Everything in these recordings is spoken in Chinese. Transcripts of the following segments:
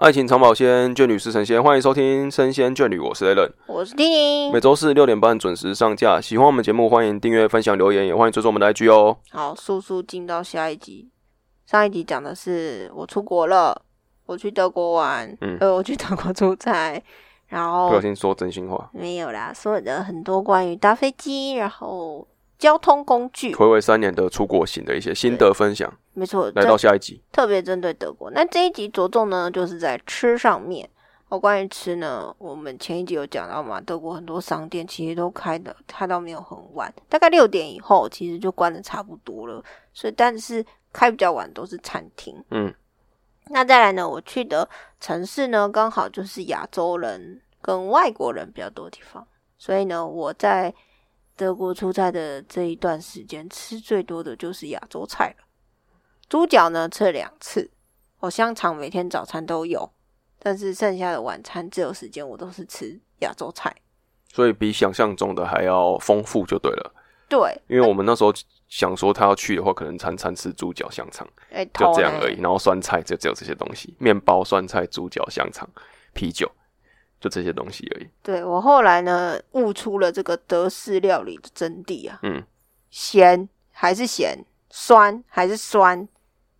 爱情长保鲜，眷侣是神仙。欢迎收听《生鲜眷侣》，我是 Allen。我是丁宁。每周四六点半准时上架。喜欢我们节目，欢迎订阅、分享、留言，也欢迎追踪我们的 IG 哦。好，速速进到下一集。上一集讲的是我出国了，我去德国玩，嗯呃，我去德国出差，然后不小心说真心话，没有啦，说的很多关于搭飞机，然后交通工具，回味三年的出国行的一些心得分享。没错，来到下一集，特别针对德国。那这一集着重呢，就是在吃上面。哦，关于吃呢，我们前一集有讲到嘛，德国很多商店其实都开的开到没有很晚，大概六点以后其实就关的差不多了。所以，但是开比较晚都是餐厅。嗯，那再来呢，我去的城市呢，刚好就是亚洲人跟外国人比较多的地方，所以呢，我在德国出差的这一段时间，吃最多的就是亚洲菜了。猪脚呢吃了两次，我香肠每天早餐都有，但是剩下的晚餐自由时间我都是吃亚洲菜。所以比想象中的还要丰富就对了。对，因为我们那时候想说他要去的话，可能餐餐吃猪脚、香肠，哎、就这样而已。然后酸菜就只有这些东西，面包、酸菜、猪脚、香肠、啤酒，就这些东西而已。对我后来呢悟出了这个德式料理的真谛啊，嗯，咸还是咸，酸还是酸，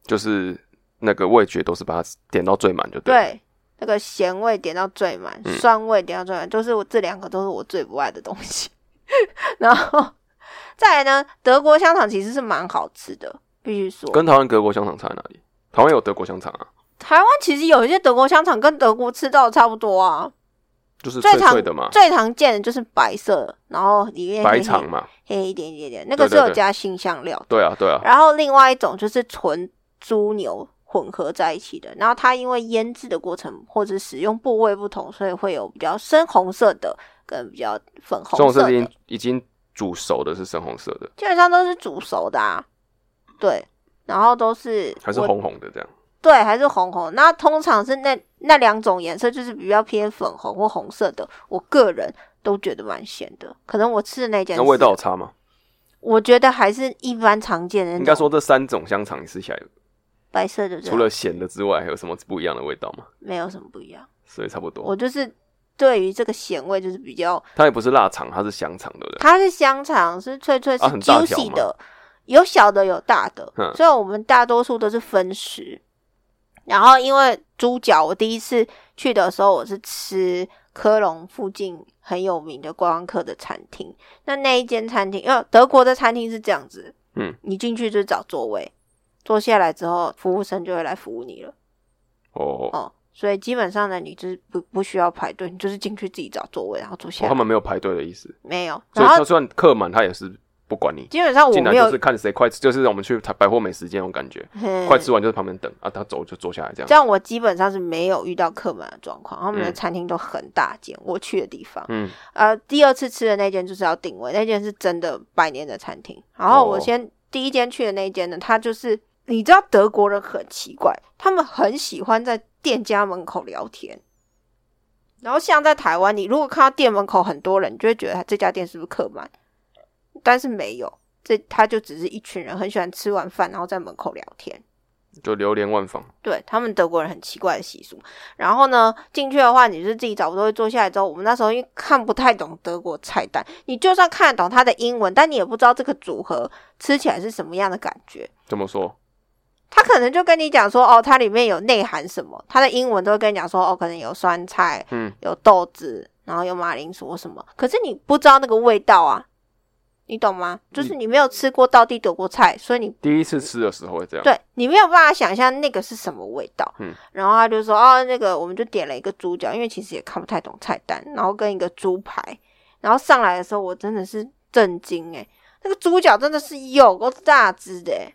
就是那个味觉都是把它点到最满就对了。对，那个咸味点到最满，嗯酸味点到最满，就是我这两个都是我最不爱的东西。然后再来呢，德国香肠其实是蛮好吃的，必须说。跟台湾德国香肠差在哪里？台湾有德国香肠啊，台湾其实有一些德国香肠跟德国吃到的差不多啊，就是脆最常脆的嘛，最常见的就是白色，然后里面白肠嘛。黑一点一点点，那个是有加新香料的。对啊，对啊，然后另外一种就是纯猪牛混合在一起的，然后它因为腌制的过程或者使用部位不同，所以会有比较深红色的跟比较粉红红色的，色已经已经煮熟的是深红色的，基本上都是煮熟的啊。对，然后都是还是红红的这样。对，还是红红。那通常是那那两种颜色，就是比较偏粉红或红色的。我个人都觉得蛮咸的，可能我吃的那件那味道有差吗？我觉得还是一般常见的。应该说这三种香肠你吃起来，白色的，除了咸的之外，还有什么不一样的味道吗？没有什么不一样。所以差不多。我就是对于这个咸味就是比较，它也不是腊肠，它是香肠，对不对？它是香肠，是脆脆是 juicy 吗的，有小的有大的，嗯所以我们大多数都是分食。然后因为猪脚，我第一次去的时候，我是吃科隆附近很有名的观光客的餐厅。那那一间餐厅，因为德国的餐厅是这样子，嗯，你进去就找座位，坐下来之后，服务生就会来服务你了。哦，哦哦，所以基本上呢，你就是不不需要排队，你就是进去自己找座位，然后坐下来。他们没有排队的意思，没有，就算客满，他也是不管你。基本上我没有是看谁快吃，就是我们去百货美食街那种感觉，快吃完就在旁边等啊，他走就坐下来这样这。样我基本上是没有遇到客满的状况，他们的嗯餐厅都很大间，我去的地方。嗯，呃，第二次吃的那间就是要定位，那间是真的百年的餐厅。然后我哦先、第一间去的那一间呢，它就是你知道德国人很奇怪，他们很喜欢在店家门口聊天。然后像在台湾，你如果看到店门口很多人，你就会觉得这家店是不是客满，但是没有，这他就只是一群人很喜欢吃完饭然后在门口聊天。就流连忘返。对他们德国人很奇怪的习俗。然后呢，进去的话，你是自己找座位坐下来之后，我们那时候因为看不太懂德国菜单，你就算看得懂它的英文，但你也不知道这个组合吃起来是什么样的感觉。怎么说？他可能就跟你讲说，哦，它里面有内涵什么，他的英文都会跟你讲说，哦，可能有酸菜，嗯，有豆子，然后有马铃薯什么，可是你不知道那个味道啊，你懂吗？就是你没有吃过道地德国菜，所以你第一次吃的时候会这样。对你没有办法想象那个是什么味道。嗯，然后他就说哦，那个我们就点了一个猪脚，因为其实也看不太懂菜单，然后跟一个猪排，然后上来的时候我真的是震惊诶，那个猪脚真的是有够大只的诶，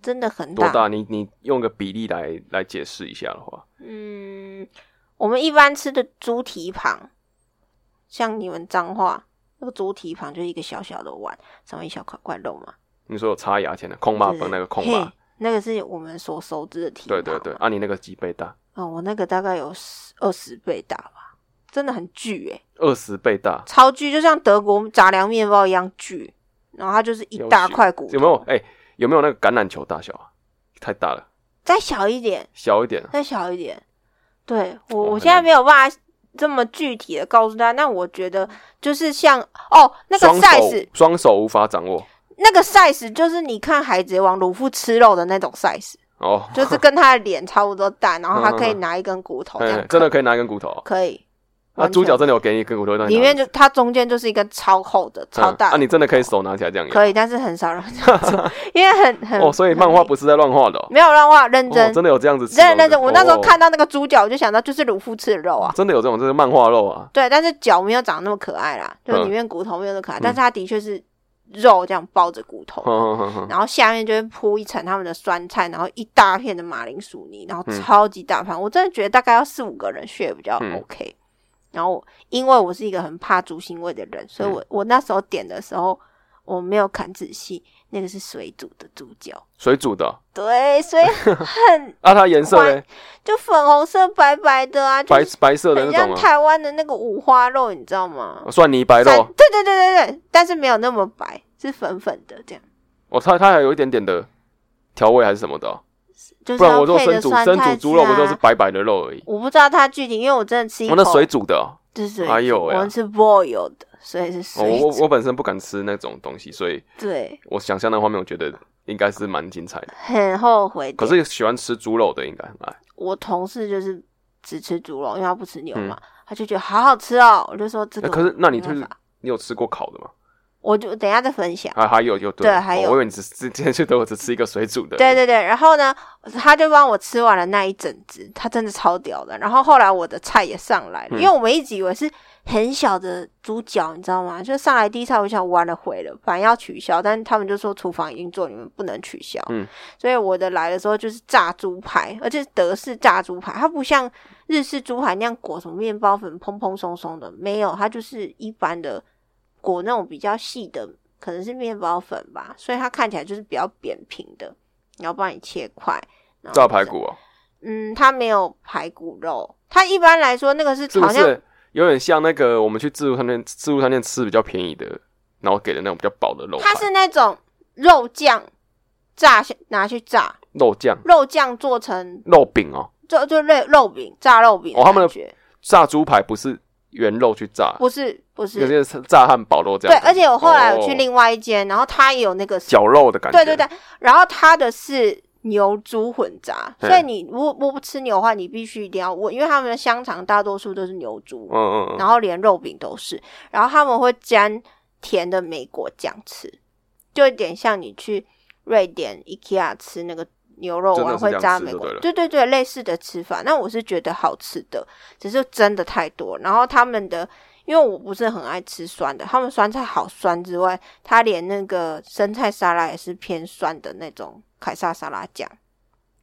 真的很多大？你你用个比例来来解释一下的话，嗯，我们一般吃的猪蹄膀，像你们脏话那个猪蹄旁就是一个小小的碗，上面一小块块肉嘛，你说有插牙签的空霸本那个空嘿霸，那个是我们所熟知的蹄。对对对，啊，你那个几倍大？哦，我那个大概有十二十倍大吧，真的很巨诶、二十倍大，超巨，就像德国杂粮面包一样巨。然后它就是一大块骨头，有没有？哎、有没有那个橄榄球大小啊？太大了，再小一点，小一点啊。再小一点，对我，哦我现在难没有办法这么具体的告诉他。那我觉得就是像哦，那个 size，双手无法掌握那个 size 就是你看《海贼王》鲁夫吃肉的那种 size，哦，就是跟他的脸差不多大，然后他可以 拿一根骨头这样哎，真的可以拿一根骨头哦。可以。那完全主角真的有给你一根骨头，里面就它中间就是一个超厚的、超大嗯啊，你真的可以手拿起来这样演可以，但是很少人这样做，因为很很哦，所以漫画不是在乱画的哦，没有乱画，认哦真真的有这样子认真认真。我那时候哦。看到那个猪脚，我就想到就是鲁夫吃的肉啊。真的有这种，这是漫画肉啊，对，但是脚没有长那么可爱啦，就嗯里面骨头没有那么可爱，但是它的确是肉这样包着骨头，然后下面就会铺一层他们的酸菜，然后一大片的马铃薯泥，然后嗯。超级大盘。我真的觉得大概要四五个人 share 比较嗯。OK。然后因为我是一个很怕猪腥味的人，所以嗯我我那时候点的时候我没有看仔细，那个是水煮的猪脚，水煮的哦，对，所以很 啊，它颜色呢？就粉红色白白的啊，白白色的那种啊，像台湾的那个五花肉，你知道吗？蒜泥白肉，对对对对对，但是没有那么白，是粉粉的这样，哦，它它还有一点点的调味还是什么的哦，就是不然我要配着说生煮生煮猪肉不汁啊都是白白的肉而已？我不知道它具体，因为我真的吃一口，哦，那水煮的哦，就是水哎呦喂啊煮我们吃 boil 的，所以是哦水煮。我我本身不敢吃那种东西，所以对，我想象那画面，我觉得应该是蛮精彩的。很后悔。可是喜欢吃猪肉的应该很爱，我同事就是只吃猪肉，因为他不吃牛嘛，他就觉得好好吃哦。我就说这个可是那你就是你有吃过烤的吗？我就等一下再分享。啊，还有有对还有哦我以为你只之前去德国只吃一个水煮的。对对对，然后呢，他就帮我吃完了那一整只，他真的超屌的。然后后来我的菜也上来了，嗯因为我们一直以为是很小的猪脚，你知道吗？就上来第一菜，我想完了毁了，反正要取消，但是他们就说厨房已经做，你们不能取消。嗯，所以我的来的时候就是炸猪排，而且是德式炸猪排，它不像日式猪排那样裹什么面包粉，蓬蓬松松的，没有，它就是一般的裹那种比较细的，可能是面包粉吧，所以它看起来就是比较扁平的，然后帮你切块。炸排骨哦，嗯，它没有排骨肉，它一般来说那个是好像是有点像那个我们去自助餐店自助餐店吃比较便宜的，然后给的那种比较薄的肉它是那种肉酱炸下拿去炸，肉酱肉酱做成肉饼哦，就就肉肉饼炸肉饼哦他们的炸猪排不是原肉去炸，不是不有是，些是炸汉堡肉这样，对。而且我后来有去哦另外一间，然后它也有那个绞肉的感觉，对对对，然后它的是牛猪混杂，嗯所以你如果如果不吃牛的话，你必须一定要问，因为他们的香肠大多数都是牛猪，嗯嗯嗯，然后连肉饼都是，然后他们会沾甜的莓果酱吃，就有点像你去瑞典 IKEA 吃那个牛肉丸会加美国对，对对对，类似的吃法。那我是觉得好吃的，只是真的太多。然后他们的，因为我不是很爱吃酸的，他们酸菜好酸之外，他连那个生菜沙拉也是偏酸的那种凯撒沙拉酱，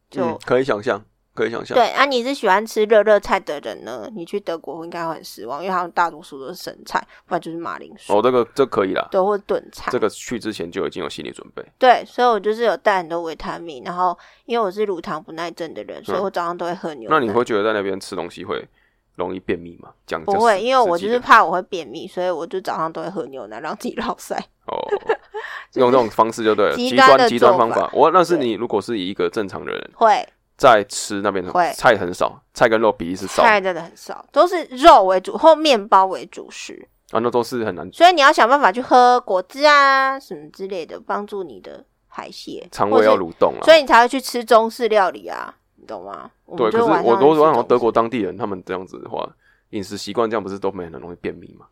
就。嗯可以想象，可以想象。对啊，你是喜欢吃热热菜的人呢？你去德国应该会很失望，因为他们大多数都是生菜，不然就是马铃薯，哦，这个这可以啦，对，或者炖菜。这个去之前就已经有心理准备。对，所以我就是有带很多维他命，然后因为我是乳糖不耐症的人，所以我早上都会喝牛奶。嗯那你会觉得在那边吃东西会容易便秘吗？讲不会？因为我就是怕怕我会便秘，所以我就早上都会喝牛奶，让自己落塞。哦，用这种方式就对了，极端极端方法。我那是你如果是以一个正常的人会在吃那边的菜很少，菜跟肉比例是少。菜真的很少，都是肉为主或面包为主食，啊，那都是很难。所以你要想办法去喝果汁啊什么之类的，帮助你的排泄，肠胃要蠕动啊。所以你才会去吃中式料理啊，你懂吗？对，可就是我都我想吃中式。德国当地人他们这样子的话，饮食习惯这样不是都没很容易便秘吗？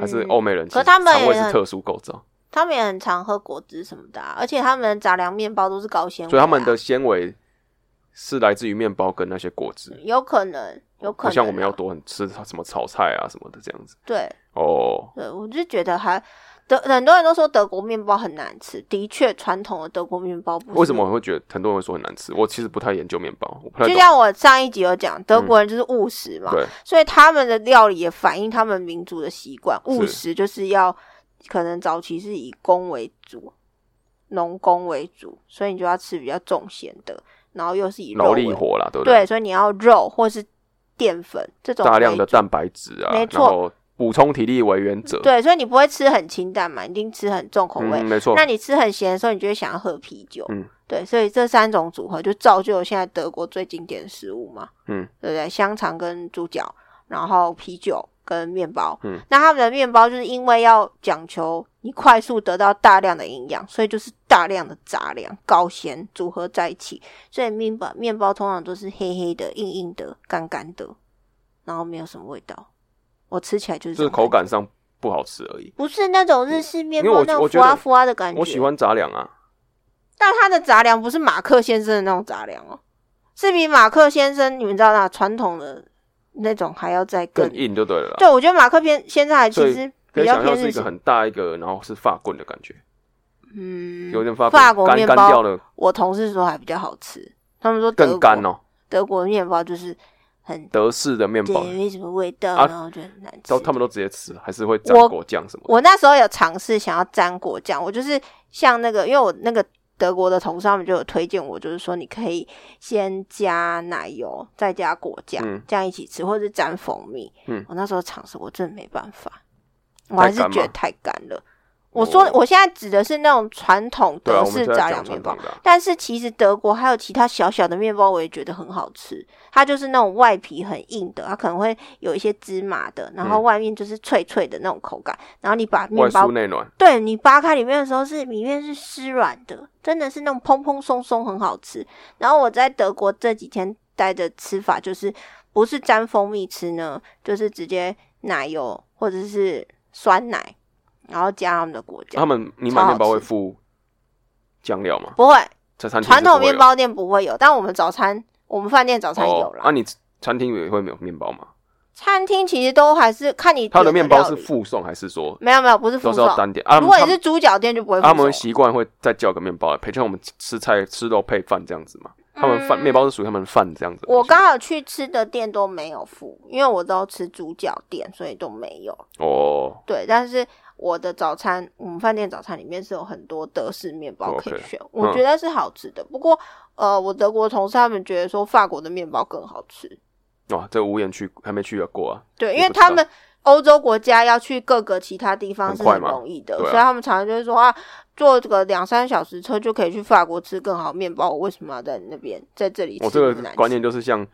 还是嗯欧美人肠胃是特殊构造，他们也很常喝果汁什么的、啊，而且他们杂粮面包都是高纤维、啊，所以他们的纤维是来自于面包跟那些果汁，有可能，有可能像我们要多很吃什么炒菜啊什么的这样子。对哦，对，我就觉得还德很多人都说德国面包很难吃，的确，传统的德国面包不是为什么我会觉得很多人会说很难吃？我其实不太研究面包，我不太。就像我上一集有讲，德国人就是务实嘛，对，所以他们的料理也反映他们民族的习惯。务实就是要可能早期是以工为主，农工为主，所以你就要吃比较重咸的，然后又是以肉劳为力活啦，对不对，？所以你要肉或是淀粉这种大量的蛋白质啊，没错补充体力为原则。对，所以你不会吃很清淡嘛，一定吃很重口味。嗯，没错。那你吃很咸的时候，你就会想要喝啤酒。嗯对，所以这三种组合就造就了现在德国最经典的食物嘛，嗯，对不对？香肠跟猪脚，然后啤酒跟面包，嗯，那他们的面包就是因为要讲求你快速得到大量的营养，所以就是大量的杂粮、高纤组合在一起，所以面包面包通常都是黑黑的、硬硬的、干干的，然后没有什么味道。我吃起来就是就是口感上不好吃而已。不是那种日式面包那种浮啊浮啊的感觉。我喜欢杂粮啊，但它的杂粮不是马克先生的那种杂粮哦，是比马克先生你们知道那传统的那种还要再更更硬就对了。对，我觉得马克偏现在还其实可以想象是一个。很大一个，然后是发棍的感觉，嗯，有点发法国面包干掉了，我同事说还比较好吃，他们说更干哦。德国面包就是很德式的面对，包，没什么味道，啊然后就很难吃。都他们都直接吃，还是会沾果酱什么的。我那时候有尝试想要沾果酱，我就是像那个，因为我那个德国的同事他们就有推荐我，就是说你可以先加奶油，再加果酱，嗯这样一起吃，或者是沾蜂蜜。嗯我那时候尝试，我真的没办法，我还是觉得太干了。我说哦我现在指的是那种传统德式杂粮面包但是其实德国还有其他小小的面包，我也觉得很好吃。它就是那种外皮很硬的，它可能会有一些芝麻的，然后嗯外面就是脆脆的那种口感。然后你把外面包酥内软。对你扒开里面的时候是里面是湿软的，真的是那种蓬蓬松松，很好吃。然后我在德国这几天待的吃法就是不是沾蜂蜜吃呢，就是直接奶油或者是酸奶，然后加他们的果酱。他们你买面包会附酱料吗？不会，在餐厅传统面包店不会有，但我们早餐我们饭店早餐有啦。哦啊，你餐厅也会没有面包吗？餐厅其实都还是看你他的面包是附送还是说没有没有不是附送都是要。单点啊？如果你是猪脚店就不会附他们送。习惯会再叫个面包来配，就像我们吃菜吃肉配饭这样子嘛。他们饭嗯面包是属于他们饭这样子。我刚好去吃的店都没有付，因为我都吃主角店，所以都没有。哦，对，但是我的早餐，我们饭店早餐里面是有很多德式面包可以选我觉得是好吃的。不过，呃，我德国同事他们觉得说法国的面包更好吃。哇，这个无言去还没去过啊。对，因为他们欧洲国家要去各个其他地方是很容易的，啊所以他们常常就是说啊，坐这个两三小时车就可以去法国吃更好面包，我为什么要在那边在这里吃？我这个观念就是像，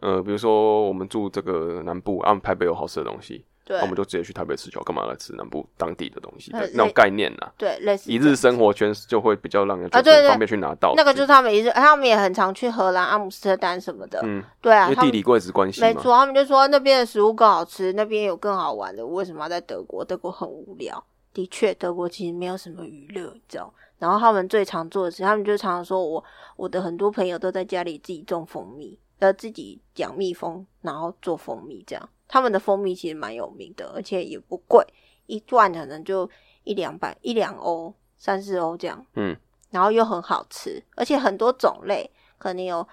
呃，比如说我们住这个南部，啊，台北有好吃的东西，对那我们就直接去台北吃就好，干嘛来吃南部当地的东西那种概念呐？对类似一日生活圈就会比较让人觉啊对方便去拿到。那个就是他们一日，他们也很常去荷兰、阿姆斯特丹什么的。嗯，对啊，因为地理位置关系嘛。没错，他们就说那边的食物更好吃，那边有更好玩的，为什么要在德国？德国很无聊。的确，德国其实没有什么娱乐，你知道。然后他们最常做的事，他们就常常说我我的很多朋友都在家里自己种蜂蜜，呃，自己养蜜蜂，然后做蜂蜜这样。他们的蜂蜜其实蛮有名的，而且也不贵，一罐可能就一两百、一两欧、三四欧这样。嗯，然后又很好吃，而且很多种类，可能有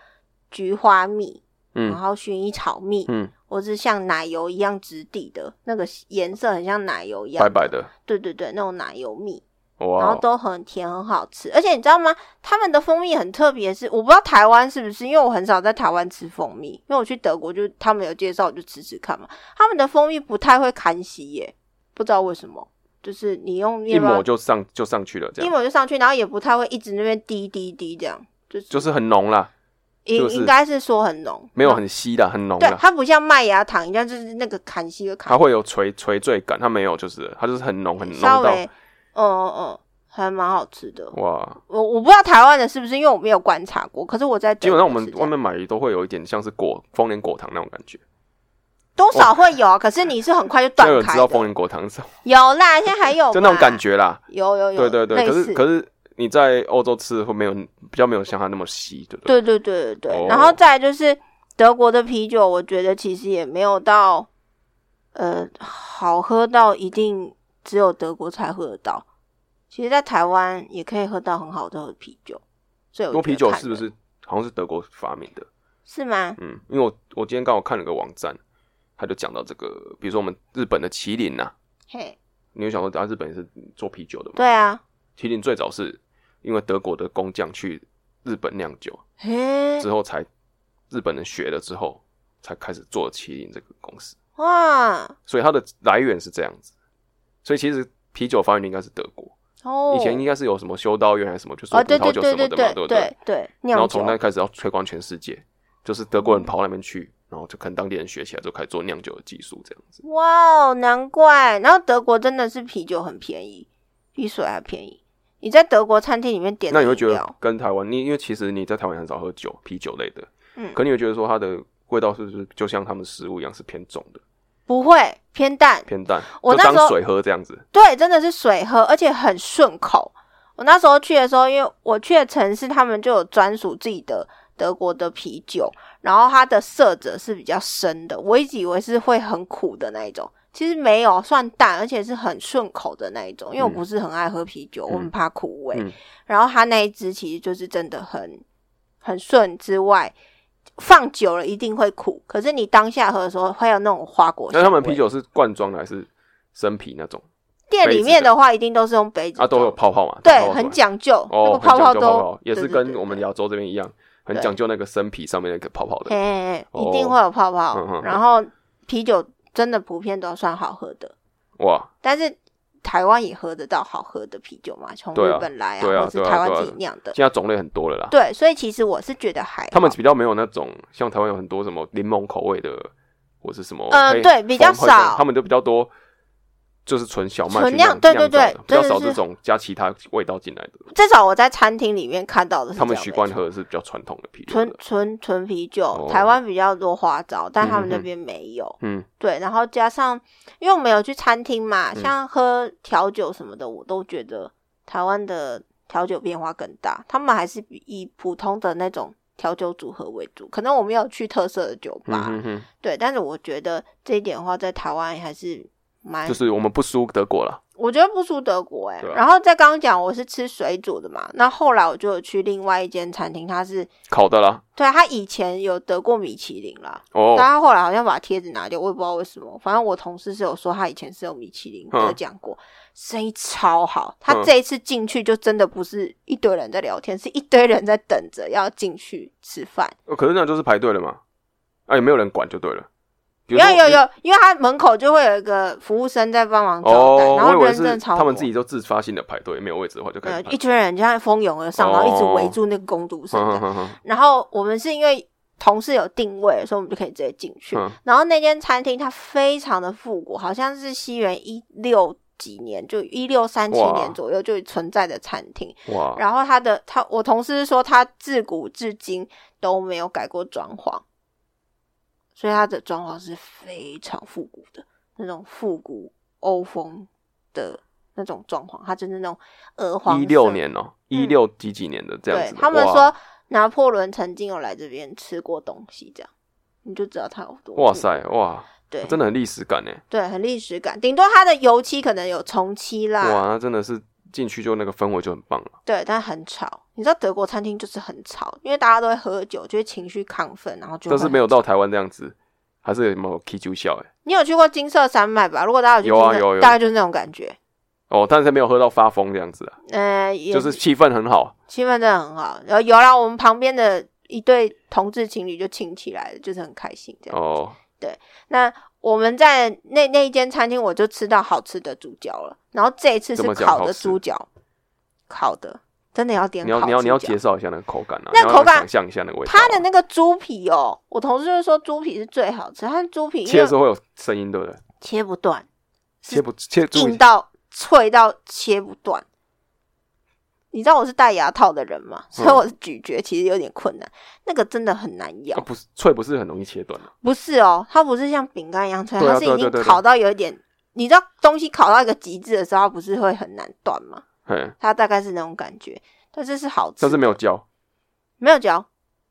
菊花蜜，然嗯后薰衣草蜜，嗯，或是像奶油一样质地的那个颜色很像奶油一样白白的，对对对，那种奶油蜜，然后都很甜，很好吃。而且你知道吗？他们的蜂蜜很特别，是我不知道台湾是不是，因为我很少在台湾吃蜂蜜，因为我去德国就他们有介绍，我就吃吃看嘛。他们的蜂蜜不太会砍洗耶，不知道为什么，就是你用一抹就上就上去了，这一样抹就上去，然后也不太会一直那边滴滴滴这样，就是就是很浓啦，应、就是应该是说很浓，没有很稀的，很浓对，的，它不像麦芽糖一样，就是那个砍稀的砍它会有垂垂坠感，它没有，就是它就是很浓很浓到稍微，嗯嗯嗯，还蛮好吃的。哇，我我不知道台湾的是不是，因为我没有观察过。可是我在基本上我们外面买都会有一点像是果丰年果糖那种感觉。多少会有啊，可是你是很快就断开知道丰的。年果糖是有啦，现在还有就那种感，觉啦。有有有，对对对，可是可是你在欧洲吃会没有比较没有像它那么稀，对不对？对对对对对，哦然后再来就是德国的啤酒，我觉得其实也没有到呃好喝到一定只有德国才喝得到。其实，在台湾也可以喝到很好的啤酒，所以啤酒是不是好像是德国发明的？是吗？嗯，因为我我今天刚好看了个网站，他就讲到这个，比如说我们日本的麒麟呐、嘿，你有想说啊，日本也是做啤酒的吗？对啊，麒麟最早是因为德国的工匠去日本酿酒嘿，之后才，日本人学了之后才开始做麒麟这个公司，哇，所以它的来源是这样子。所以其实啤酒发源地应该是德国，哦，以前应该是有什么修道院还是什么，就是哦，葡萄对对对酒什么的嘛，对对不对？对，然后从那开始要推广全世界，就是德国人跑到那边去，然后就跟当地人学起来，就开始做酿酒的技术这样子。哇哦，难怪。然后德国真的是啤酒很便宜，比水还便宜。你在德国餐厅里面点那你会觉得，跟台湾，你因为其实你在台湾很少喝酒、啤酒类的，嗯可你会觉得说它的味道是不是就像他们食物一样是偏重的、不会偏淡，偏淡，我那时候当水喝这样子？对，真的是水喝，而且很顺口。我那时候去的时候，因为我去的城市，他们就有专属自己的德国的啤酒，然后它的色泽是比较深的，我一直以为是会很苦的那一种，其实没有，算淡，而且是很顺口的那一种。因为我嗯不是很爱喝啤酒，嗯我很怕苦味。嗯然后它那一支其实就是真的很很顺之外。放久了一定会苦，可是你当下喝的时候会有那种花果香他们啤酒是罐装的还是生啤那种？店里面的话，一定都是用杯子啊，都有泡泡嘛？对很讲究，那哦，个泡泡都也是跟我们亚洲这边一样，很讲究那个生啤上面那个泡泡的。嘿嘿嘿，哦一定会有泡泡。然后啤酒真的普遍都算好喝的，哇，但是台湾也喝得到好喝的啤酒嘛，从日本来对啊或是台湾自己酿的。现在种类很多了啦。对，所以其实我是觉得还好他们比较没有那种像台湾有很多什么柠檬口味的，或是什么呃对比较少他们就比较多，就是纯小麦纯去酿酿对对对比较真的是少这种加其他味道进来的。至少我在餐厅里面看到的是他们习惯喝的是比较传统的啤酒纯的。纯纯啤酒，哦台湾比较多花招，但他们那边没有。嗯，对，然后加上，因为我们有去餐厅嘛，嗯像喝调酒什么的，我都觉得台湾的调酒变化更大。他们还是比以普通的那种调酒组合为主，可能我没有去特色的酒吧，嗯哼哼，对，但是我觉得这一点的话，在台湾还是蛮，就是我们不输德国了。我觉得不输德国哎、然后在刚刚讲我是吃水煮的嘛，那后来我就有去另外一间餐厅，它是烤的啦。对他以前有得过米其林啦，哦但，他后来好像把贴纸拿掉，我也不知道为什么。反正我同事是有说他以前是有米其林嗯得奖过，生意超好。他嗯这一次进去就真的不是一堆人在聊天，是一堆人在等着要进去吃饭。哦可是那就是排队了嘛，啊，也没有人管就对了。有有有，因为他门口就会有一个服务生在帮忙招待，哦，然后人真的超多他们自己就自发性的排队，没有位置的话就开始一。群人就像蜂拥而上，然后一直哦围住那个工读生然后我们是因为同事有定位，所以我们就可以直接进去。嗯。然后那间餐厅它非常的复古，好像是西元一六几年，就一六三七年左右就存在的餐厅。哇，然后他的他，我同事说他自古至今都没有改过装潢，所以它的装潢是非常复古的那种复古欧风的那种装潢，它就是那种鹅黄色一六年哦，一六几几年的这样对子的。他们说拿破仑曾经有来这边吃过东西，这样你就知道它有多哇，塞，哇，对，真的很历史感呢。对，很历史感。顶多它的油漆可能有重漆啦，哇，那真的是进去就那个氛围就很棒了。对，但很吵。你知道德国餐厅就是很吵，因为大家都会喝酒，就会情绪亢奋，然后就但是没有。到台湾这样子，还是有没有 K 九笑哎。你有去过金色山脉吧？如果大家有去有啊有有大概就是那种感觉。哦，但是没有喝到发疯这样子啊，呃，就是气氛很好。气氛真的很好。然后有啦，我们旁边的一对同志情侣就亲起来了，就是很开心这样。哦，那我们在那那一间餐厅，我就吃到好吃的猪脚了。然后这一次是烤的猪脚，烤的真的要点你要你要你要介绍一下那个口感啊，那口感想象一下那个味道啊。它的那个猪皮哦，我同事就说猪皮是最好吃，它的猪皮切的时候会有声音，对不对？切不断，切不切硬到脆到切不断。你知道我是戴牙套的人吗？所以我的咀嚼其实有点困难，那个真的很难咬啊，。不是脆，不是很容易切断的。不是哦，它不是像饼干一样脆，它是已经烤到有一点，你知道东西烤到一个极致的时候，它不是会很难断吗？嘿，它大概是那种感觉，但是是好吃，但是没有焦没有嚼，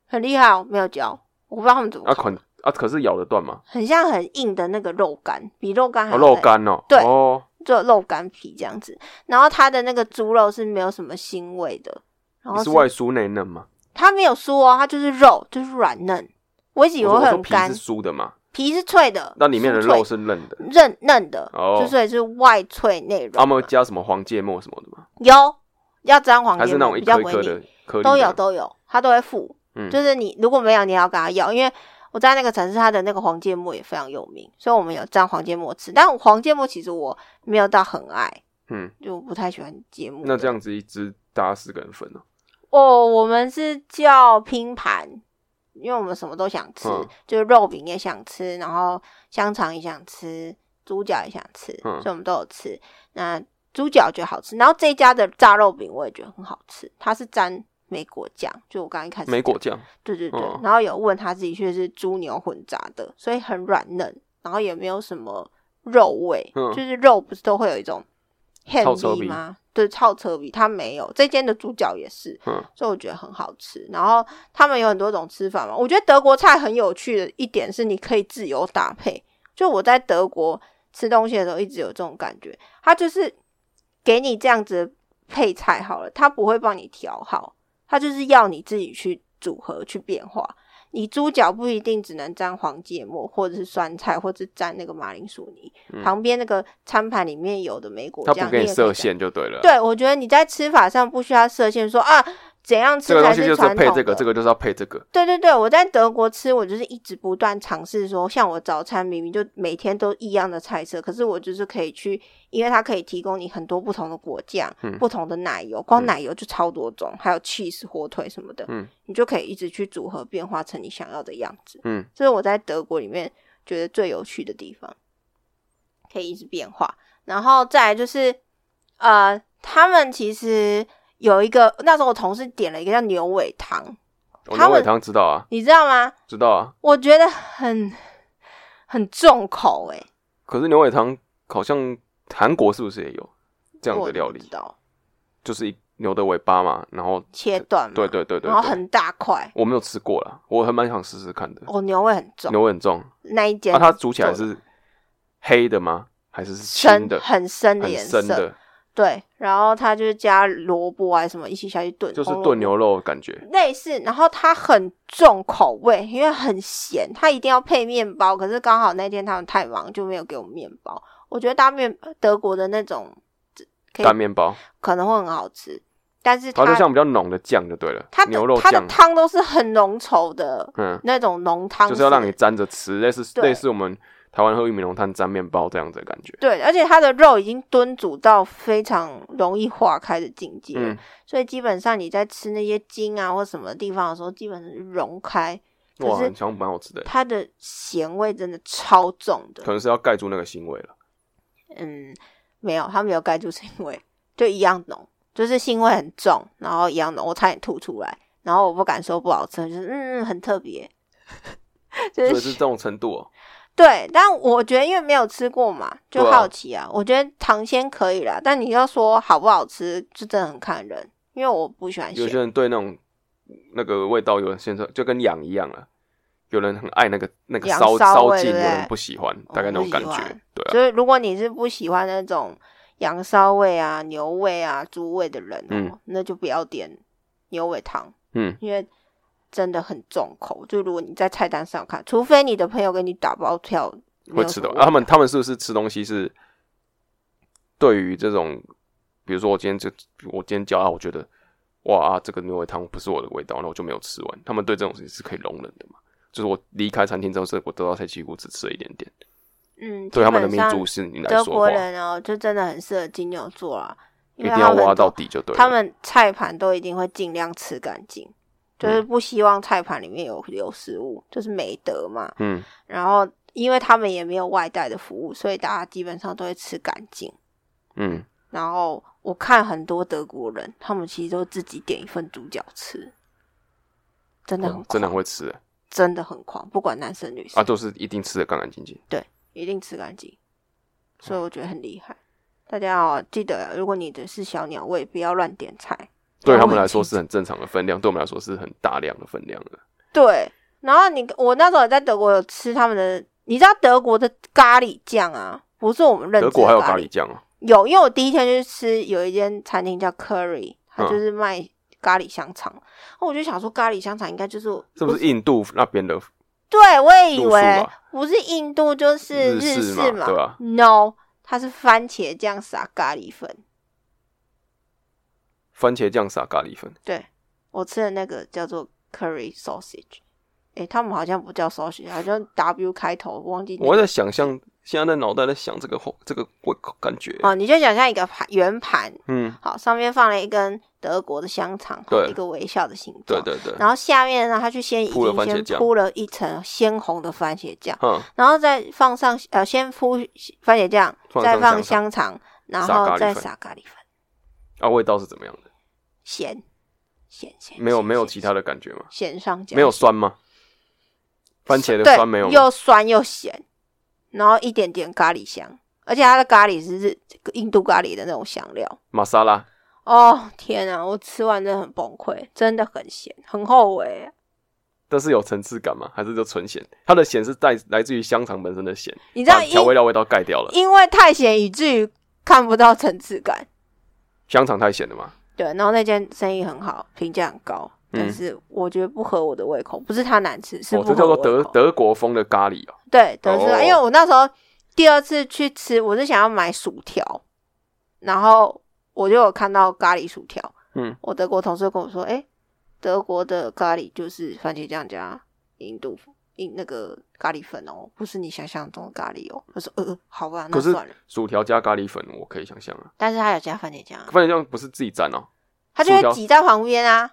很厉害哦，没有嚼，我不知道他们怎么啊，烤可啊，可是咬得断吗？很像很硬的那个肉干，比肉干还哦，肉干哦，对哦，就肉干皮这样子。然后它的那个猪肉是没有什么腥味的，然后你是外酥内嫩吗？它没有酥哦，它就是肉，就是软嫩。我一直以为会很干皮是，酥的嘛，皮是脆的，那里面的肉是嫩的。嫩嫩的，哦就所以是外脆内软。他们会加什么黄芥末什么的吗？有要沾黄还是那种一芥末比较不会腻，颗的颗粒都有？都有，它都会附。嗯就是你如果没有，你也要跟他要，因为我在那个城市，它的那个黄芥末也非常有名，所以我们有沾黄芥末吃。但黄芥末其实我没有到很爱，嗯，就不太喜欢芥末。那这样子一只大家四个人分呢、哦，我们是叫拼盘，因为我们什么都想吃，嗯就是肉饼也想吃，然后香肠也想吃，猪脚也想吃，嗯所以我们都有吃。那猪脚觉得好吃，然后这一家的炸肉饼我也觉得很好吃，它是沾美果酱，就我刚刚一开始讲，梅果酱，对对对，嗯然后有问他自己却是猪牛混杂的，所以很软嫩，然后也没有什么肉味，嗯就是肉不是都会有一种臭车 handy 鼻吗？对，超车比它没有，这间的猪脚也是，嗯所以我觉得很好吃。然后他们有很多种吃法嘛，我觉得德国菜很有趣的一点是你可以自由搭配。就我在德国吃东西的时候，一直有这种感觉，它就是给你这样子的配菜好了，它不会帮你调好，它就是要你自己去组合去变化。你猪脚不一定只能沾黄芥末，或者是酸菜，或者是沾那个马铃薯泥。旁边那个餐盘里面有的梅果酱，它不给你设限就对了。，对，我觉得你在吃法上不需要设限，说啊怎样吃才这个东西就是传统配这个，这个就是要配这个。对对对，我在德国吃，我就是一直不断尝试说，像我早餐明明就每天都一样的菜色，可是我就是可以去，因为它可以提供你很多不同的果酱、嗯不同的奶油，光奶油就超多种，还有 cheese 火腿什么的，嗯你就可以一直去组合变化成你想要的样子。嗯，这是我在德国里面觉得最有趣的地方，可以一直变化。然后再来就是，呃，他们其实有一个，那时候我同事点了一个叫牛尾汤，牛尾汤知道啊，你知道吗？知道啊。我觉得很很重口诶、可是牛尾汤好像韩国是不是也有这样我的料理？知道就是一牛的尾巴嘛，然后切断嘛，对对对对对，然后很大块，我没有吃过啦，我还蛮想试试看的。哦，牛味很重，牛尾很重，那一间那它煮起来是黑的吗？还是是深的？很深的颜色，深的，对，然后它就是加萝卜啊什么一起下去炖，就是炖牛肉感觉。类似，然后它很重口味，因为很咸，它一定要配面包。可是刚好那天他们太忙，就没有给我们面包。我觉得大面德国的那种干面包，可能会很好吃，但是它它就像比较浓的酱就对了它，牛肉酱，它的汤都是很浓稠的嗯，那种浓汤，就是要让你沾着吃，类似对类似我们台湾喝玉米浓汤沾面包这样子的感觉。对，而且它的肉已经炖煮到非常容易化开的境界，嗯，所以基本上你在吃那些筋啊或什么地方的时候，基本上是融开。可哇，是很像蛮好吃的，它的咸味真的超重的可，能是要盖住那个腥味了。嗯，没有，它没有盖住腥味，就一样浓，就是腥味很重，然后一样浓，我差点吐出来，然后我不敢说不好吃，就是嗯很特别，就是所以是这种程度哦。对，但我觉得因为没有吃过嘛，就好奇啊。我觉得糖鲜可以啦，但你要说好不好吃，就真的很看人，因为我不喜欢有些。人对那种那个味道，有人先说就跟痒一样了。有人很爱那个那个骚烧劲，有人不喜欢，大概那我种感觉。对啊，所以如果你是不喜欢那种羊骚味啊、牛味啊、猪味的人哦，嗯那就不要点牛尾汤。嗯，因为真的很重口。就如果你在菜单上看，除非你的朋友给你打包票，会吃的。他们他们是不是吃东西是对于这种，比如说我今天就我今天叫啊，我觉得哇啊，这个牛尾汤不是我的味道，那我就没有吃完。他们对这种事情是可以容忍的嘛？就是我离开餐厅之后，是我得到菜几乎只吃了一点点。嗯，对他们的民族是你来德国，人哦，就真的很适合金牛座啊，一定要挖到底就对了。他们菜盘都一定会尽量吃干净，嗯就是不希望菜盘里面有有食物，就是美德嘛。嗯，然后，因为他们也没有外带的服务，所以大家基本上都会吃干净。嗯，然后我看很多德国人，他们其实都自己点一份猪脚吃，真的很、哦真的很会吃欸真的很狂，不管男生女生，啊，都是一定吃的干干净净。对一定吃干净，所以我觉得很厉害。大家哦，记得如果你的是小鸟胃，不要乱点菜。对他们来说是很正常的分量，对我们来说是很大量的分量的。对，然后你我那时候也在德国有吃他们的，你知道德国的咖喱酱啊，不是我们认德国还有咖咖喱酱啊，有，因为我第一天去吃有一间餐厅叫 Curry，它嗯就是卖咖喱香肠，那我就想说咖喱香肠应该就是是不是印度那边的？对，我也以为不是印度就是日式式嘛对吧 No，它是番茄酱撒咖喱粉。番茄酱撒咖喱粉，对我吃的那个叫做 curry sausage，诶、他们好像不叫 sausage，好像 W 开头，忘记那个。我在想象，现在在脑袋在想这个后这个味感觉，哦，你就想象一个盘圆盘，嗯，好，上面放了一根德国的香肠，好对一个微笑的形状。对对对，然后下面呢，他就先已经先铺了一层鲜红的番茄酱，嗯，然后再放上呃，先铺番茄酱，再放香香肠，然后再撒咖喱粉，啊，味道是怎么样的？咸咸咸，没有没有其他的感觉吗？咸上加没有酸吗？番茄的酸没有吗？又酸又咸，然后一点点咖喱香，而且它的咖喱是日印度咖喱的那种香料。玛莎拉，哦天啊！我吃完真的很崩溃，真的很咸，很后悔。但是有层次感吗？还是就纯咸？它的咸是带来自于香肠本身的咸，你知道因调味料味道盖掉了。因为太咸，以至于看不到层次感。香肠太咸了嘛？对，然后那间生意很好，评价很高，嗯。但是我觉得不合我的胃口，不是它难吃，是哦，不合这叫做德德国风的咖喱哦。对德式，哦。因为我那时候第二次去吃，我是想要买薯条，然后我就有看到咖喱薯条，嗯，我德国同事跟我说，哎、德国的咖喱就是番茄酱加印度印那个咖喱粉哦，不是你想象中的咖喱哦。他说，呃，好吧，那算了。薯条加咖喱粉，我可以想象啊。但是他有加番茄酱啊，番茄酱不是自己沾哦。他就会挤在旁边啊，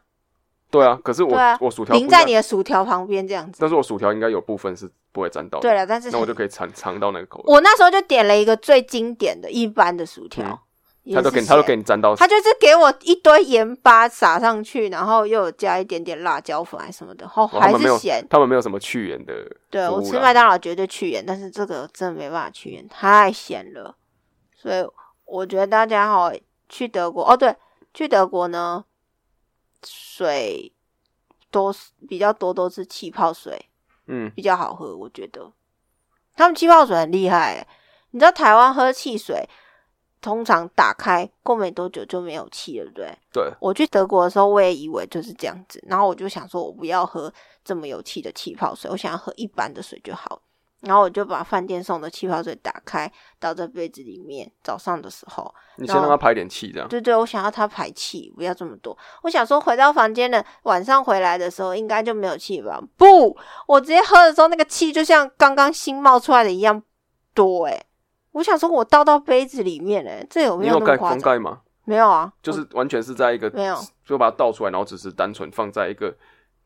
对啊，可是我啊我薯条淋在，你的薯条旁边这样子。但是我薯条应该有部分是不会沾到的。对了，但是那我就可以尝尝到那个口味。我那时候就点了一个最经典的一般的薯条，他都给你，他都给你沾到。他就是给我一堆盐巴撒上去，然后又有加一点点辣椒粉还是什么的，哦，还是咸。他们没有什么去盐的对我吃麦当劳绝对去盐，但是这个真的没办法去盐，太咸了。所以我觉得大家哈去德国哦，对，去德国呢，水多比较多都是气泡水，嗯，比较好喝，我觉得他们气泡水很厉害欸。你知道台湾喝汽水通常打开过没多久就没有气了，对不对？对，我去德国的时候，我也以为就是这样子，然后我就想说，我不要喝这么有气的气泡水，我想要喝一般的水就好。然后我就把饭店送的气泡水打开，倒在杯子里面。早上的时候，你先让它排点气，这样。对对，我想要它排气，不要这么多。我想说，回到房间了，晚上回来的时候应该就没有气吧？不，我直接喝的时候，那个气就像刚刚新冒出来的一样多诶、我想说，我倒到杯子里面哎、这有没你有盖那么夸张？封盖吗？没有啊，就是完全是在一个没有就把它倒出来，然后只是单纯放在一个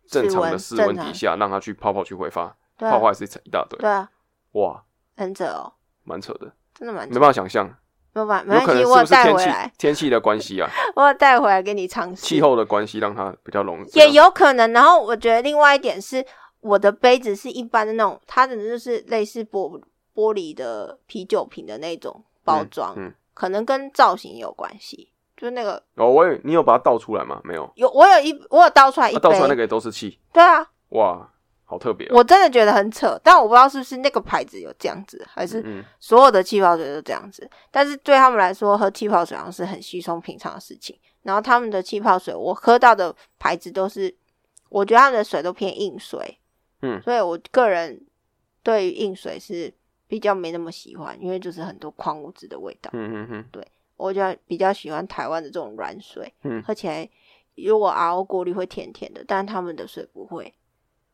正常的室室温正常底下，让它去泡泡去挥发，对啊泡泡还是一大堆。对啊，哇，很扯哦，蛮扯的，真的蛮扯没办法想象，没有办法，没有可关系，我有能是不是天气带回来，天气的关系啊，我有带回来给你尝试。气候的关系让它比较容易。也有可能。然后我觉得另外一点是，我的杯子是一般的那种，它的就是类似玻玻璃的啤酒瓶的那种包装，嗯，可能跟造型有关系。就是那个哦，我有你有把它倒出来吗？没有，有我有一我有倒出来一杯，它倒出来那个也都是气，对啊，哇，好特别哦。我真的觉得很扯，但我不知道是不是那个牌子有这样子，还是嗯，所有的气泡水都这样子。但是对他们来说，喝气泡水好像是很稀松平常的事情。然后他们的气泡水，我喝到的牌子都是，我觉得他们的水都偏硬水，嗯所以我个人对于硬水是比较没那么喜欢，因为就是很多矿物质的味道。嗯嗯嗯，我就比较喜欢台湾的这种软水，嗯喝起来如果 RO 过滤会甜甜的，但他们的水不会，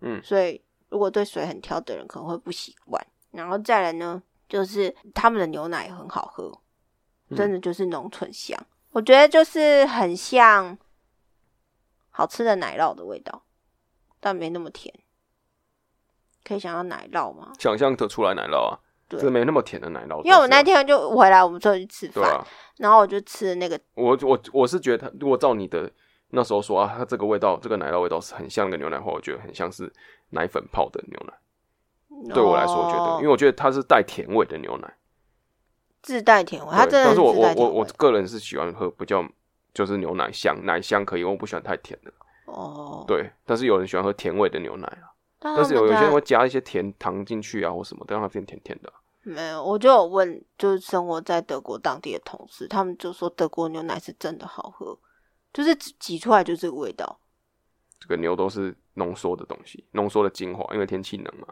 嗯所以如果对水很挑的人可能会不习惯。然后再来呢，就是他们的牛奶也很好喝，嗯真的就是浓醇香，我觉得就是很像好吃的奶酪的味道，但没那么甜。可以想到奶酪吗？想象得出来奶酪啊，对这没那么甜的奶酪。因为我那天天就回来，我们就去吃饭，对啊，然后我就吃那个我我我是觉得，如果照你的那时候说啊，它这个味道，这个奶酪味道是很像那个牛奶的话，我觉得很像是奶粉泡的牛奶。对我来说，我觉得，因为为我觉得它是带甜味的牛奶。自带甜味，它真的但是我我我我个人是喜欢喝比较就是牛奶香，奶香可以，我不喜欢太甜的。哦，对，但是有人喜欢喝甜味的牛奶啊，但但是有有些人会会加一些甜糖进去啊或什么，让它变甜甜的啊。没有，我就有问，就是生活在德国当地的同事，他们就说德国牛奶是真的好喝，就是挤挤出来就这个味道。这个牛都是浓缩的东西，浓缩的精华，因为天气冷嘛，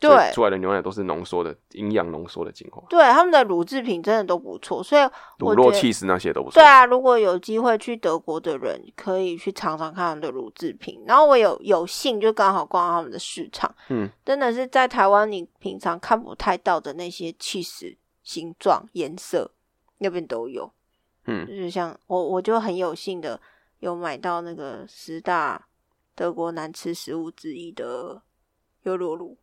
对出来的牛奶都是浓缩的，营养浓缩的精华，对，他们的乳制品真的都不错，所以我乳酪、觉得 cheese 那些都不错。对啊，如果有机会去德国的人，可以去尝尝看他们的乳制品。然后我有有幸就刚好逛到他们的市场，嗯，真的是在台湾你平常看不太到的那些气势、形状、颜色，那边都有。嗯就是像我，我就很有幸的有买到那个十大德国难吃食物之一的优酪乳。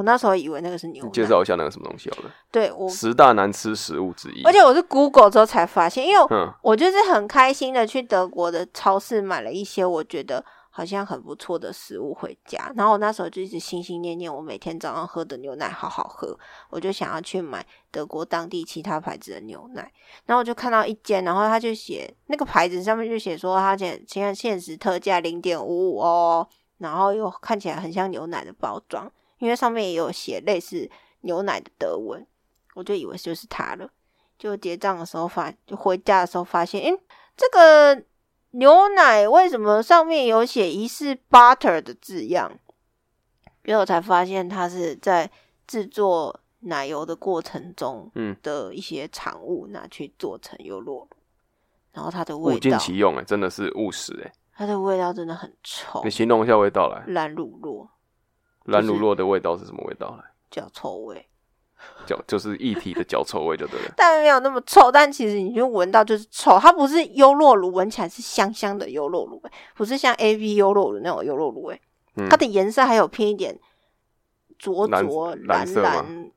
我那时候以为那个是牛奶，介绍一下那个什么东西好了。对我，十大难吃食物之一。而且我是 Google 之后才发现，因为嗯我就是很开心的去德国的超市买了一些我觉得好像很不错的食物回家，然后我那时候就一直心心念念，我每天早上喝的牛奶好好喝，我就想要去买德国当地其他牌子的牛奶，然后我就看到一间，然后他就写那个牌子上面就写说他现现在限时特价零点五五哦，然后又看起来很像牛奶的包装，因为上面也有写类似牛奶的德文，我就以为就是它了。就结账的时候发，就回家的时候发现，诶，这个牛奶为什么上面有写疑似 butter 的字样？然后我才发现它是在制作奶油的过程中嗯，的一些产物拿去做成优酪乳，然后它的味道物尽其用哎，真的是务实哎。它的味道真的很臭你，形容一下味道来，蓝乳酪蓝乳酪的味道是什么味道来？脚臭味，脚就是液体的脚臭味就对了。但没有那么臭，但其实你就闻到就是臭，它不是优酪乳，闻起来是香香的优酪乳味，不是像 A V 优酪乳那种优酪乳味。嗯它的颜色还有偏一点浊蓝浊蓝蓝色吗蓝，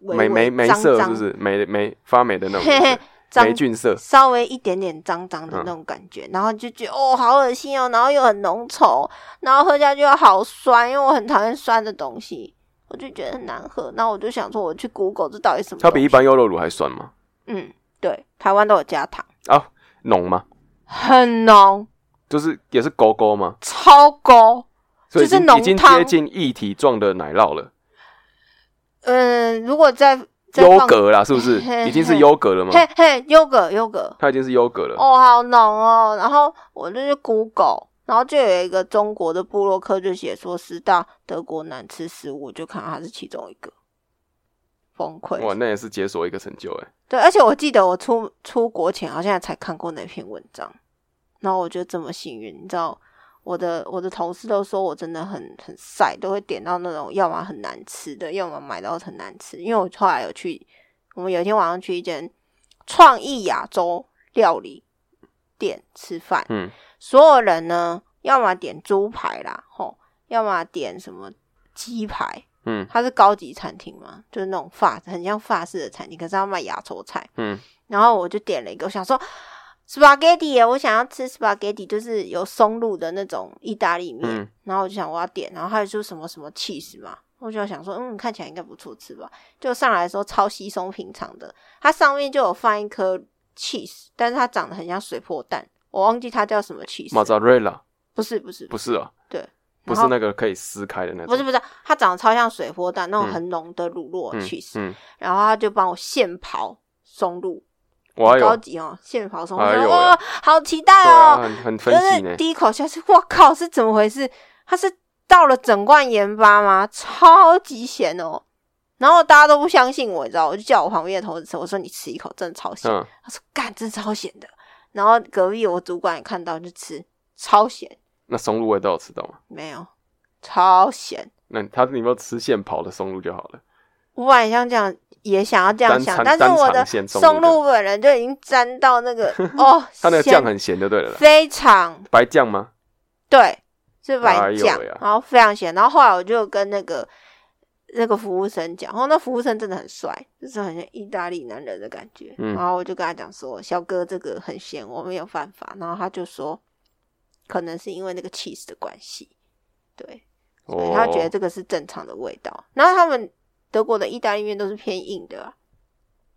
微霉霉微脏脏霉色是不是霉霉发霉的那种 霉菌色。稍微一点点脏脏的嗯那种感觉，然后就觉得哦好恶心哦，然后又很浓稠，然后喝下去又好酸，因为我很讨厌酸的东西，我就觉得很难喝。然后我就想说，我去 Google 这到底什么？它比一般优酪乳还酸吗？嗯，对，台湾都有加糖，啊，浓吗？很浓，就是也是勾勾吗？超勾。就是所以已经接近液体状的奶酪了，嗯，如果再再优格啦，是不是已经是优格了吗？嘿嘿，优格优格，它已经是优格了。哦，好浓哦。然后我就去 Google，然后就有一个中国的部落客就写说十大德国难吃食物，我就看到它是其中一个，崩溃哇，那也是解锁一个成就哎。对，而且我记得我出出国前好像才看过那篇文章，然后我就这么幸运，你知道。我的我的同事都说我真的很很晒，都会点到那种要么很难吃的，要么买到很难吃。因为我后来有去，我们有一天晚上去一间创意亚洲料理店吃饭，嗯，所有人呢，要么点猪排啦，吼，要么点什么鸡排。嗯它是高级餐厅嘛，就是那种法很像法式的餐厅，可是要卖亚洲菜。嗯，然后我就点了一个，我想说 spaghetti，耶我想要吃 spaghetti，就是有松露的那种意大利面。嗯。然后我就想我要点，然后还有就是什么什么 cheese 嘛，我就想说，嗯，看起来应该不错吃吧。就上来的时候超稀松平常的，它上面就有放一颗 cheese，但是它长得很像水波蛋，我忘记它叫什么 cheese，马扎瑞拉不是不是。不是啊，对，不是那个可以撕开的那种，不是不是，它长得超像水波蛋那种嗯。很浓的乳酪嗯 cheese，、嗯，然后他就帮我现刨松露，我还有高级哦，现刨松露，哎呦哇，好期待对啊，哦！很很分析呢是。第一口下去，我靠，是怎么回事？它是倒了整罐盐巴吗？超级咸哦！然后大家都不相信我，你知道，我就叫我旁边的同事吃，我说你吃一口，真的超咸。嗯，他说干，真的超咸的。然后隔壁我主管也看到就吃，超咸，那松露味道有吃到吗？没有，超咸。那他你有没有吃现刨的松露就好了？我本来想这样，也想要这样想，但是我的产线松松露露本人就已经沾到那个 哦，它那个酱很咸就对了，非常白酱吗？对，是白酱，然后非常咸。然后后来我就跟那个那个服务生讲，然后那服务生真的很帅，就是很像意大利男人的感觉。嗯然后我就跟他讲说，小哥这个很咸，我没有办法。然后他就说，可能是因为那个 cheese 的关系，对，所以哦，他觉得这个是正常的味道。然后他们德国的意大利面都是偏硬的、啊，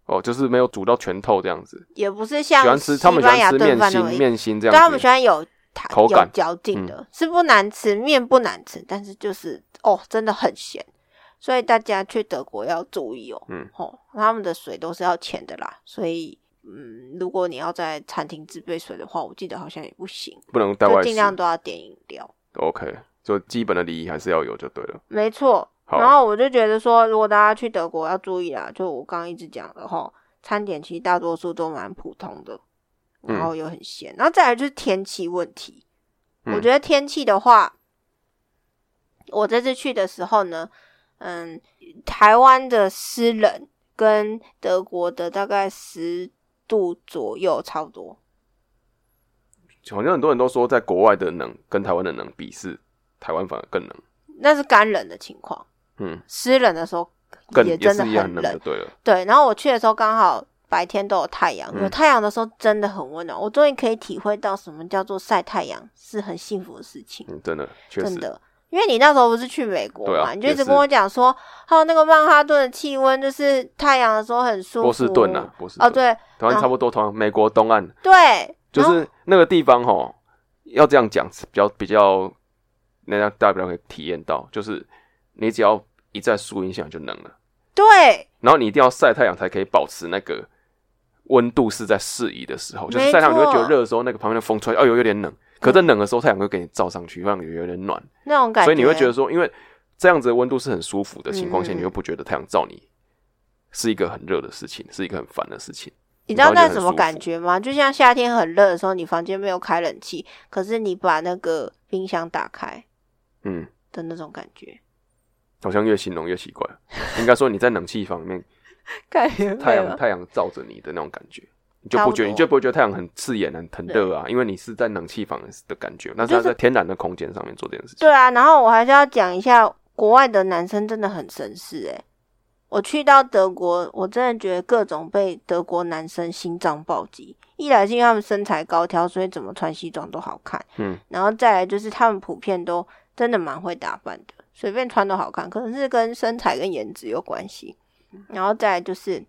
哦，就是没有煮到全透这样子，也不是像喜像欢吃西他们喜欢吃面心。面心这对他们，喜欢有弹口感。嗯有嚼劲的，是不难吃，面不难吃，但是就是哦，真的很咸，所以大家去德国要注意哦。嗯，哦，他们的水都是要钱的啦，所以嗯，如果你要在餐厅自备水的话，我记得好像也不行，不能带外食。就尽量都要点饮料。，OK，就基本的礼仪还是要有就对了。没错，好然后我就觉得说，如果大家去德国要注意啦，就我刚刚一直讲的哈，餐点其实大多数都蛮普通的，嗯。然后又很咸，然后再来就是天气问题。嗯。我觉得天气的话，我这次去的时候呢，嗯，台湾的湿冷跟德国的大概十度左右差不多。好像很多人都说，在国外的冷跟台湾的冷比是台湾反而更冷，那是干冷的情况，嗯，湿冷的时候更也也真的很冷就对了。对，然后我去的时候刚好白天都有太阳，嗯有太阳的时候真的很温暖。我终于可以体会到什么叫做晒太阳是很幸福的事情，嗯，真的，确实，真的。因为你那时候不是去美国嘛，啊你就一直跟我讲说，还有那个曼哈顿的气温就是太阳的时候很舒服。波士顿啊，波士哦，对同样差不多，同样美国东岸对，就是那个地方吼，要这样讲比较比较，人家大家可以体验到，就是你只要一再树荫下就冷了，对。然后你一定要晒太阳才可以保持那个温度是在适宜的时候，就是晒太阳你会觉得热的时候，那个旁边的风吹，哦有有点冷，可是冷的时候太阳会给你照上去，让你有点暖，那种感觉，所以你会觉得说，因为这样子的温度是很舒服的情况下，嗯。你又不觉得太阳照你是一个很热的事情，是一个很烦的事情。你知道那什么感觉吗？就像夏天很热的时候，你房间没有开冷气，可是你把那个冰箱打开嗯，的那种感觉，好像越形容越奇怪。应该说你在冷气房里面，太阳太阳照着你的那种感觉，你就不觉你就不会觉得太阳很刺眼、很很热啊，因为你是在冷气房的感觉，那是它在天然的空间上面做这件事情。对啊，然后我还是要讲一下，国外的男生真的很绅士诶、我去到德国，我真的觉得各种被德国男生心脏暴击。一来是因为他们身材高挑，所以怎么穿西装都好看。嗯，然后再来就是他们普遍都真的蛮会打扮的，随便穿都好看，可能是跟身材跟颜值有关系。然后再来就是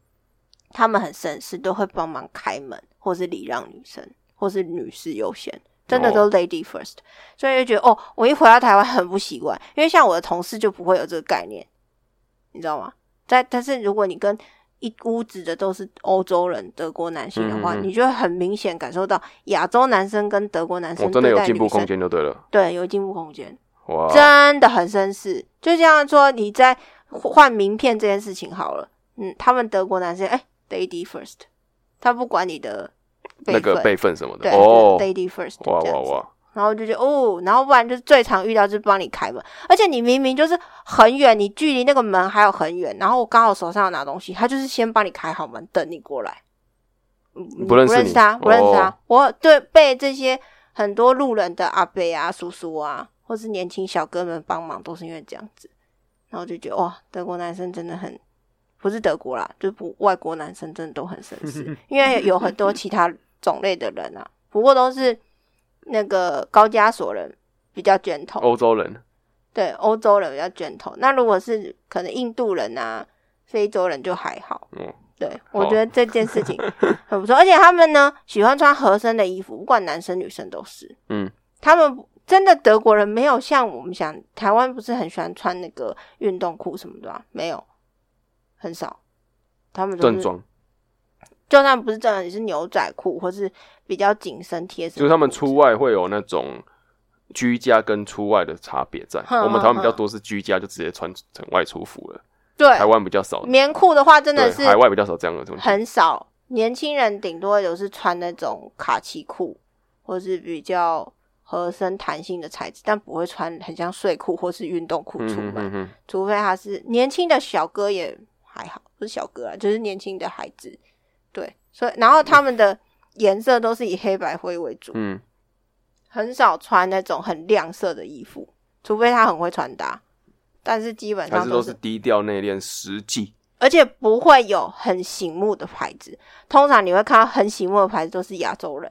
他们很绅士，都会帮忙开门，或是礼让女生，或是女士优先，真的都 lady first。所以就觉得哦，我一回到台湾很不习惯，因为像我的同事就不会有这个概念，你知道吗？在但是如果你跟一屋子的都是欧洲人、德国男性的话，嗯嗯嗯你就会很明显感受到亚洲男生跟德国男生我真的有进步空间就对了。对，有进步空间，哇，真的很绅士。就像说你在换名片这件事情好了，嗯，他们德国男生哎、lady first，他不管你的那个辈分什么的。对，哦。就是，lady first，哇哇哇，然后就觉得哦，然后不然就是最常遇到就是帮你开门，而且你明明就是很远，你距离那个门还有很远，然后我刚好手上有拿东西，他就是先帮你开好门，等你过来。不认识你。不认识他，不认识他。哦。我对被这些很多路人的阿伯啊、叔叔啊，或是年轻小哥们帮忙，都是因为这样子。然后就觉得哇，德国男生真的很，不是德国啦，就不外国男生真的都很绅士，因为有很多其他种类的人啊，不过都是那个高加索人比较卷头，欧洲人对，欧洲人比较卷头。那如果是可能印度人啊、非洲人就还好。嗯对，我觉得这件事情很不错，而且他们呢喜欢穿合身的衣服，不管男生女生都是。嗯，他们真的德国人没有像我们想，台湾不是很喜欢穿那个运动裤什么的吗？没有，很少。他们正装，就算不是正装，也是牛仔裤或是比较紧身贴身。就是他们出外会有那种居家跟出外的差别在。哼我们台湾比较多是居家就直接穿成外出服了，对台湾比较少，棉裤的话，真的，是海外比较少这样的东西。很少，年轻人顶多都是穿那种卡其裤，或是比较合身弹性的材质，但不会穿很像睡裤或是运动裤嗯出门，除非他是年轻的小哥也还好，不是小哥啊，就是年轻的孩子。对，所以然后他们的颜色都是以黑白灰为主，嗯，很少穿那种很亮色的衣服，除非他很会穿搭。但是基本上都是低调内敛，实际。而且不会有很醒目的牌子。通常你会看到很醒目的牌子都是亚洲人，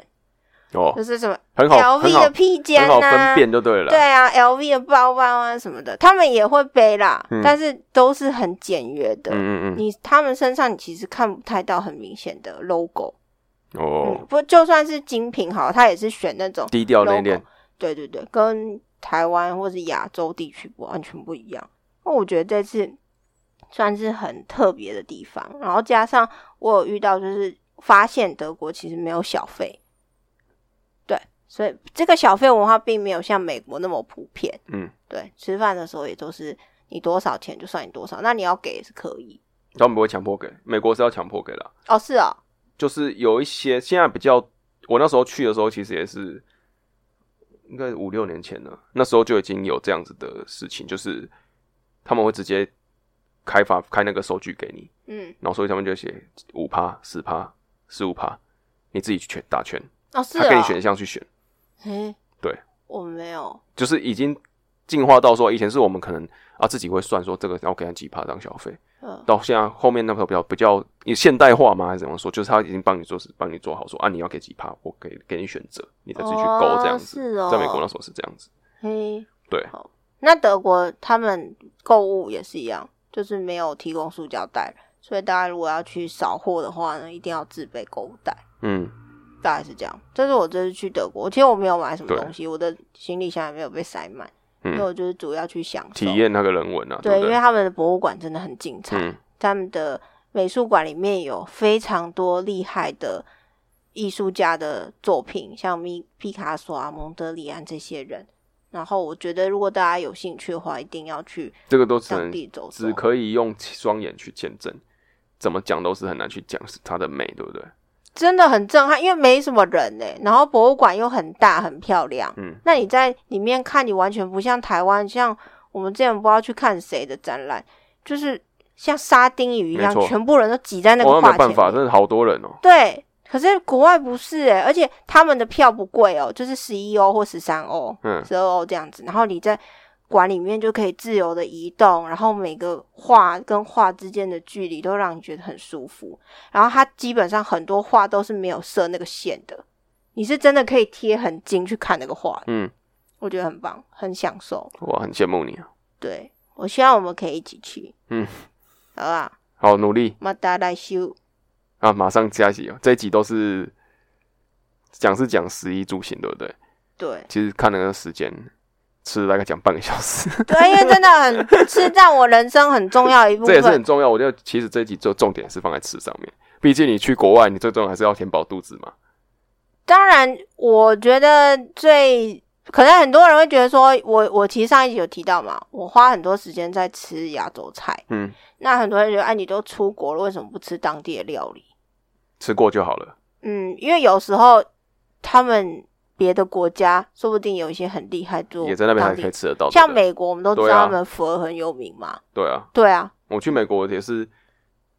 哦。就，是什么很好，LV 的，披肩很好分啊，辨就对了。对，啊，LV 的包包啊什么的，他们也会背啦，嗯。但是都是很简约的。嗯嗯嗯，你他们身上你其实看不太到很明显的 logo，、哦。嗯，，不就算是精品好，它也是选那种低调内敛，对对对，跟台湾或是亚洲地区不完全不一样。那我觉得这次算是很特别的地方，然后加上我有遇到，就是发现德国其实没有小费，对，所以这个小费文化并没有像美国那么普遍。嗯，对，吃饭的时候也都是你多少钱就算你多少，那你要给也是可以。他们不会强迫给，美国是要强迫给啦。哦，是哦，就是有一些现在比较，我那时候去的时候其实也是，应该五六年前了，那时候就已经有这样子的事情，就是他们会直接开发开那个收据给你，嗯，然后所以他们就写五趴、十趴、十五趴，你自己去选打圈，哦是他给你哦，选项去选，嘿，对，我没有，就是已经进化到说，以前是我们可能啊自己会算说这个要给他几趴当消费，嗯，到现在后面那个比较比较你现代化吗？还是怎么说？就是他已经帮你做事，帮你做好说啊，你要给几趴，我给给你选择，你再自己去勾这样子。哦是哦，在美国那时候是这样子，嘿，对，那德国他们购物也是一样，就是没有提供塑胶袋，所以大家如果要去扫货的话呢，一定要自备购物袋。嗯，大概是这样。这是我这次去德国，其实我没有买什么东西，我的行李箱也没有被塞满，因为嗯，我就是主要去享受体。验那个人文啊，对？因为他们的博物馆真的很精彩，嗯，他们的美术馆里面有非常多厉害的艺术家的作品，像米毕卡索啊、蒙德里安这些人。然后我觉得，如果大家有兴趣的话，一定要去这个都只当能地走走只。可以用双眼去见证，怎么讲都是很难去讲是它的美，对不对？真的很震撼，因为没什么人呢、然后博物馆又很大很漂亮。嗯，那你在里面看，你完全不像台湾，像我们之前不知道去看谁的展览，就是像沙丁鱼一样全部人都挤在那个我画前没办法，面。真的好多人哦。对，可是国外不是诶、而且他们的票不贵哦，就是十一欧或十三欧、嗯，十二欧这样子。然后你在馆里面就可以自由的移动，然后每个画跟画之间的距离都让你觉得很舒服。然后它基本上很多画都是没有设那个线的，你是真的可以贴很近去看那个画，嗯，我觉得很棒，很享受。我很羡慕你啊，对我希望我们可以一起去，嗯，好啊？好努力马达来修，啊！马上加集哦，这一集都是讲是讲十一住行，对不对？对其实看那个时间，吃了大概讲半个小时，对，因为真的很吃占我人生很重要一部这也是分很。重要。我觉得其实这一集就重点是放在吃上面，毕竟你去国外，你最重要还是要填饱肚子嘛。当然，我觉得最可能很多人会觉得说，我我其实上一集有提到嘛，我花很多时间在吃亚洲菜。嗯，那很多人觉得，哎，你都出国了，为什么不吃当地的料理？吃过就好了。嗯，因为有时候他们别的国家说不定有一些很厉害做也在那边还可以吃得到。像美国，我们都知道他们佛尔很有名嘛。对啊，对啊，我去美国也是，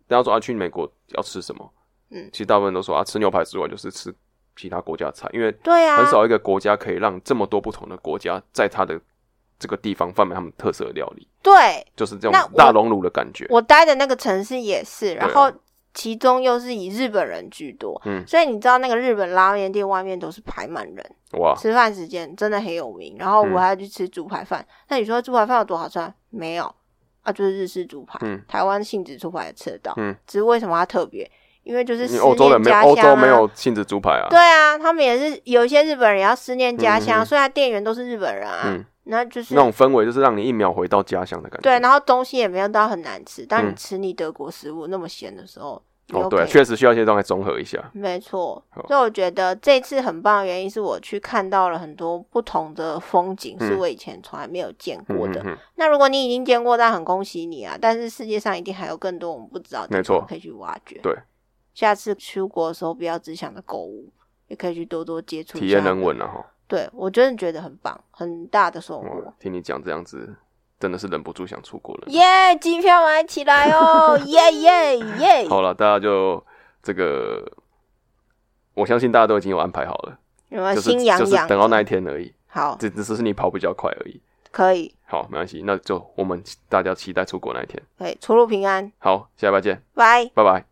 大家说啊，去美国要吃什么？嗯其实大部分都说啊，吃牛排之外就是吃其他国家的菜，因为对啊，很少一个国家可以让这么多不同的国家在他的这个地方贩卖他们特色的料理，对就是这种大熔炉的感觉。我待的那个城市也是，然后其中又是以日本人居多，嗯所以你知道那个日本拉面店外面都是排满人，哇，吃饭时间真的很有名。然后嗯我还要去吃猪排饭，那你说猪排饭有多好吃？没有啊，就是日式猪排，嗯台湾杏子猪排也吃得到，嗯只是为什么它特别？因为就是欧洲人没有，欧洲没有杏子猪排啊。对啊，他们也是有一些日本人也要思念家乡，所以他店员都是日本人啊，嗯，那就是那种氛围就是让你一秒回到家乡的感觉。对，然后东西也没有到很难吃。当你嗯吃你德国食物那么咸的时候，你哦，对，确实需要一些东西综合一下。没错，所以我觉得这次很棒的原因是我去看到了很多不同的风景，是嗯我以前从来没有见嗯过的。那如果你已经见过，那很恭喜你啊！但是世界上一定还有更多我们不知道的地没错方可以去挖掘。对，下次出国的时候不要只想着购物，也可以去多多接触体验人文啊哈。对我真的觉得很棒，很大的收哇获。听你讲这样子，真的是忍不住想出国了。耶，机票买起来哦！耶耶耶！好了，大家就这个，我相信大家都已经有安排好了，有没有就是心痒就是痒？等到那一天而已，好，只只是你跑比较快而已。可以，好，没关系，那就我们大家期待出国那一天。可以，出入平安，好，下礼拜见，拜。拜拜。